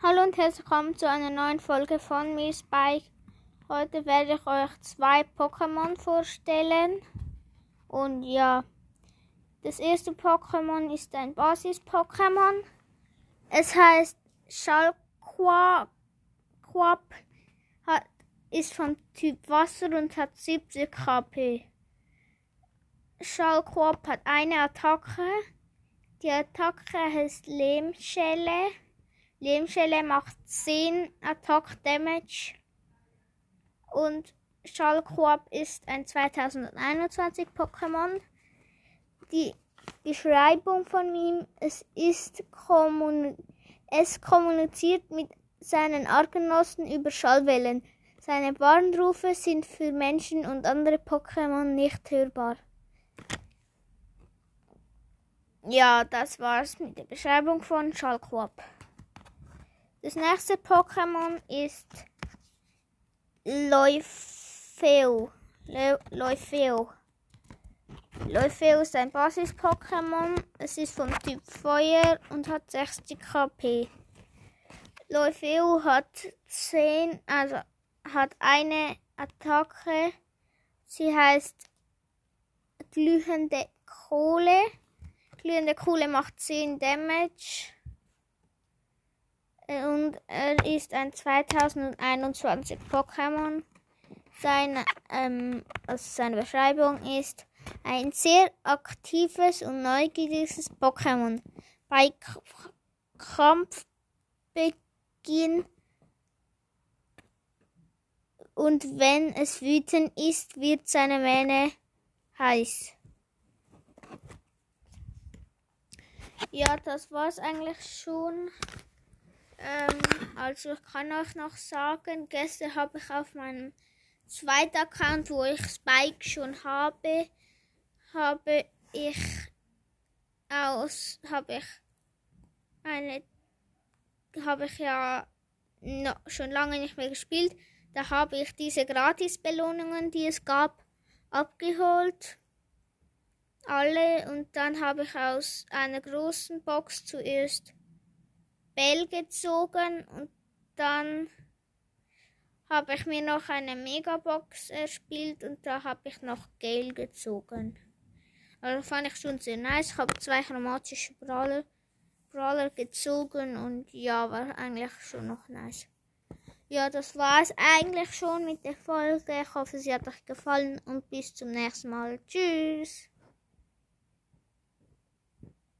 Hallo und herzlich willkommen zu einer neuen Folge von mir Spike. Heute werde ich euch zwei Pokémon vorstellen. Und ja, das erste Pokémon ist ein Basis-Pokémon. Es heißt Schalquap, hat, ist vom Typ Wasser und hat 70 KP. Schalquap hat eine Attacke. Die Attacke heißt Lehmschelle. Lehmschelle macht 10 Attack Damage. Und Schalquap ist ein 2021 Pokémon. Die Beschreibung von ihm, es ist es kommuniziert mit seinen Artgenossen über Schallwellen. Seine Warnrufe sind für Menschen und andere Pokémon nicht hörbar. Ja, das war's mit der Beschreibung von Schalquap. Das nächste Pokémon ist Leufeo. Le Leufeo. Leufeo ist ein Basis-Pokémon. Es ist vom Typ Feuer und hat 60 KP. Leufeo hat 10, also hat eine Attacke. Sie heißt glühende Kohle. Glühende Kohle macht 10 Damage und er ist ein 2021 Pokémon. Seine, ähm, also seine Beschreibung ist ein sehr aktives und neugieriges Pokémon. Bei Kampfbeginn und wenn es wütend ist, wird seine Mähne heiß. Ja, das war's eigentlich schon. Ähm, also ich kann euch noch sagen, gestern habe ich auf meinem zweiten Account, wo ich Spike schon habe, habe ich aus, habe ich eine, habe ich ja no, schon lange nicht mehr gespielt. Da habe ich diese Gratis-Belohnungen, die es gab, abgeholt. Alle und dann habe ich aus einer großen Box zuerst Bell gezogen und dann habe ich mir noch eine Megabox erspielt und da habe ich noch Gale gezogen. Also fand ich schon sehr nice. Ich habe zwei chromatische Brawler, Brawler gezogen und ja, war eigentlich schon noch nice. Ja, das war es eigentlich schon mit der Folge. Ich hoffe, sie hat euch gefallen und bis zum nächsten Mal. Tschüss.